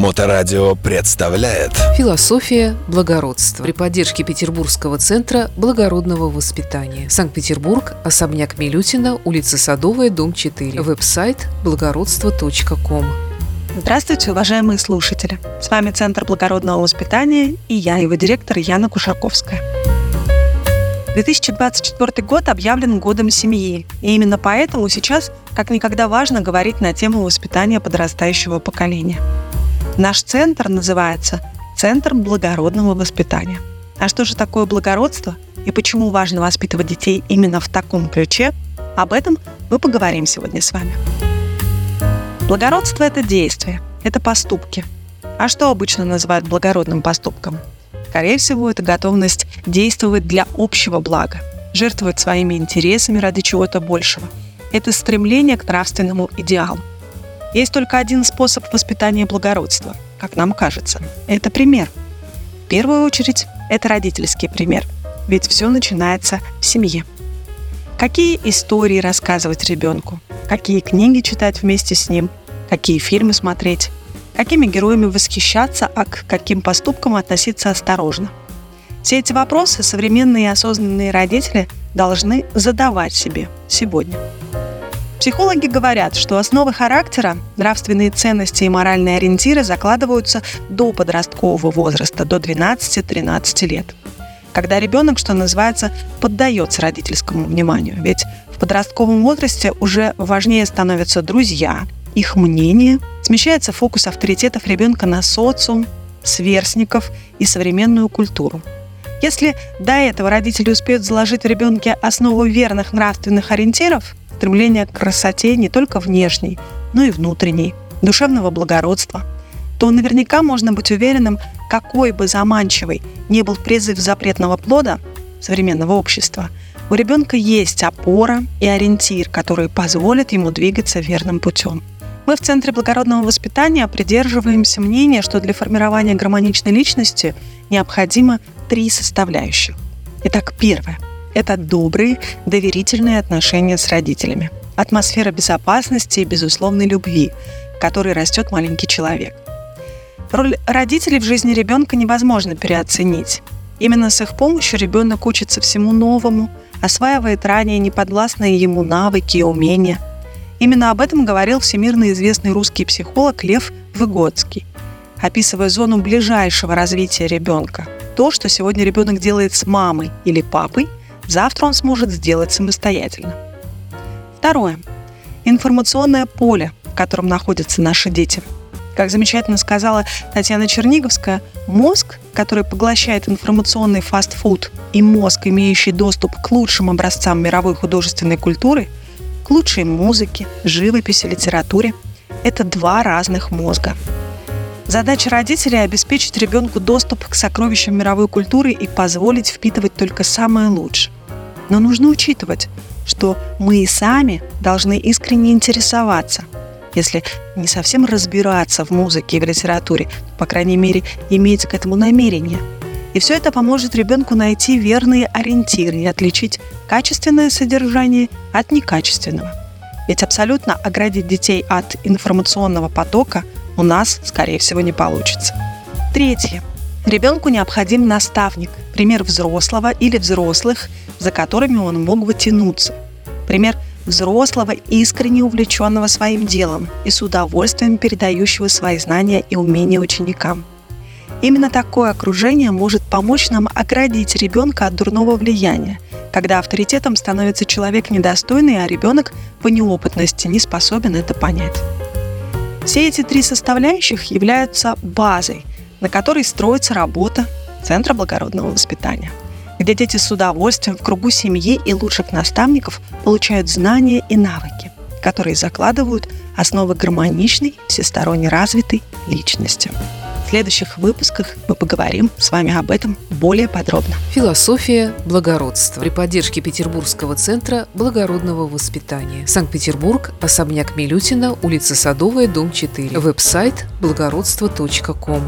Моторадио представляет Философия благородства при поддержке Петербургского центра благородного воспитания. Санкт-Петербург, особняк Милютина, улица Садовая, дом 4. Веб-сайт благородство.ком. Здравствуйте, уважаемые слушатели! С вами Центр благородного воспитания и я, его директор Яна Кушаковская. 2024 год объявлен годом семьи, и именно поэтому сейчас как никогда важно говорить на тему воспитания подрастающего поколения. Наш центр называется Центром благородного воспитания. А что же такое благородство и почему важно воспитывать детей именно в таком ключе, об этом мы поговорим сегодня с вами. Благородство – это действие, это поступки. А что обычно называют благородным поступком? Скорее всего, это готовность действовать для общего блага, жертвовать своими интересами ради чего-то большего. Это стремление к нравственному идеалу. Есть только один способ воспитания благородства, как нам кажется. Это пример. В первую очередь, это родительский пример. Ведь все начинается в семье. Какие истории рассказывать ребенку? Какие книги читать вместе с ним? Какие фильмы смотреть? какими героями восхищаться, а к каким поступкам относиться осторожно. Все эти вопросы современные и осознанные родители должны задавать себе сегодня. Психологи говорят, что основы характера, нравственные ценности и моральные ориентиры закладываются до подросткового возраста, до 12-13 лет. Когда ребенок, что называется, поддается родительскому вниманию. Ведь в подростковом возрасте уже важнее становятся друзья, их мнение, смещается фокус авторитетов ребенка на социум, сверстников и современную культуру. Если до этого родители успеют заложить в ребенке основу верных нравственных ориентиров, стремление к красоте не только внешней, но и внутренней, душевного благородства, то наверняка можно быть уверенным, какой бы заманчивой ни был призыв запретного плода современного общества, у ребенка есть опора и ориентир, который позволит ему двигаться верным путем. Мы в Центре благородного воспитания придерживаемся мнения, что для формирования гармоничной личности необходимо три составляющих. Итак, первое – это добрые, доверительные отношения с родителями. Атмосфера безопасности и безусловной любви, в которой растет маленький человек. Роль родителей в жизни ребенка невозможно переоценить. Именно с их помощью ребенок учится всему новому, осваивает ранее неподвластные ему навыки и умения – Именно об этом говорил всемирно известный русский психолог Лев Выгодский, описывая зону ближайшего развития ребенка. То, что сегодня ребенок делает с мамой или папой, завтра он сможет сделать самостоятельно. Второе. Информационное поле, в котором находятся наши дети. Как замечательно сказала Татьяна Черниговская, мозг, который поглощает информационный фастфуд, и мозг, имеющий доступ к лучшим образцам мировой художественной культуры – лучшей музыке, живописи, литературе. Это два разных мозга. Задача родителей – обеспечить ребенку доступ к сокровищам мировой культуры и позволить впитывать только самое лучшее. Но нужно учитывать, что мы и сами должны искренне интересоваться. Если не совсем разбираться в музыке и в литературе, по крайней мере, иметь к этому намерение – и все это поможет ребенку найти верные ориентиры и отличить качественное содержание от некачественного. Ведь абсолютно оградить детей от информационного потока у нас, скорее всего, не получится. Третье. Ребенку необходим наставник, пример взрослого или взрослых, за которыми он мог бы тянуться. Пример взрослого, искренне увлеченного своим делом и с удовольствием передающего свои знания и умения ученикам. Именно такое окружение может помочь нам оградить ребенка от дурного влияния, когда авторитетом становится человек недостойный, а ребенок по неопытности не способен это понять. Все эти три составляющих являются базой, на которой строится работа Центра благородного воспитания, где дети с удовольствием в кругу семьи и лучших наставников получают знания и навыки, которые закладывают основы гармоничной, всесторонне развитой личности следующих выпусках мы поговорим с вами об этом более подробно. Философия благородства при поддержке Петербургского центра благородного воспитания. Санкт-Петербург, особняк Милютина, улица Садовая, дом 4. Веб-сайт благородство.ком.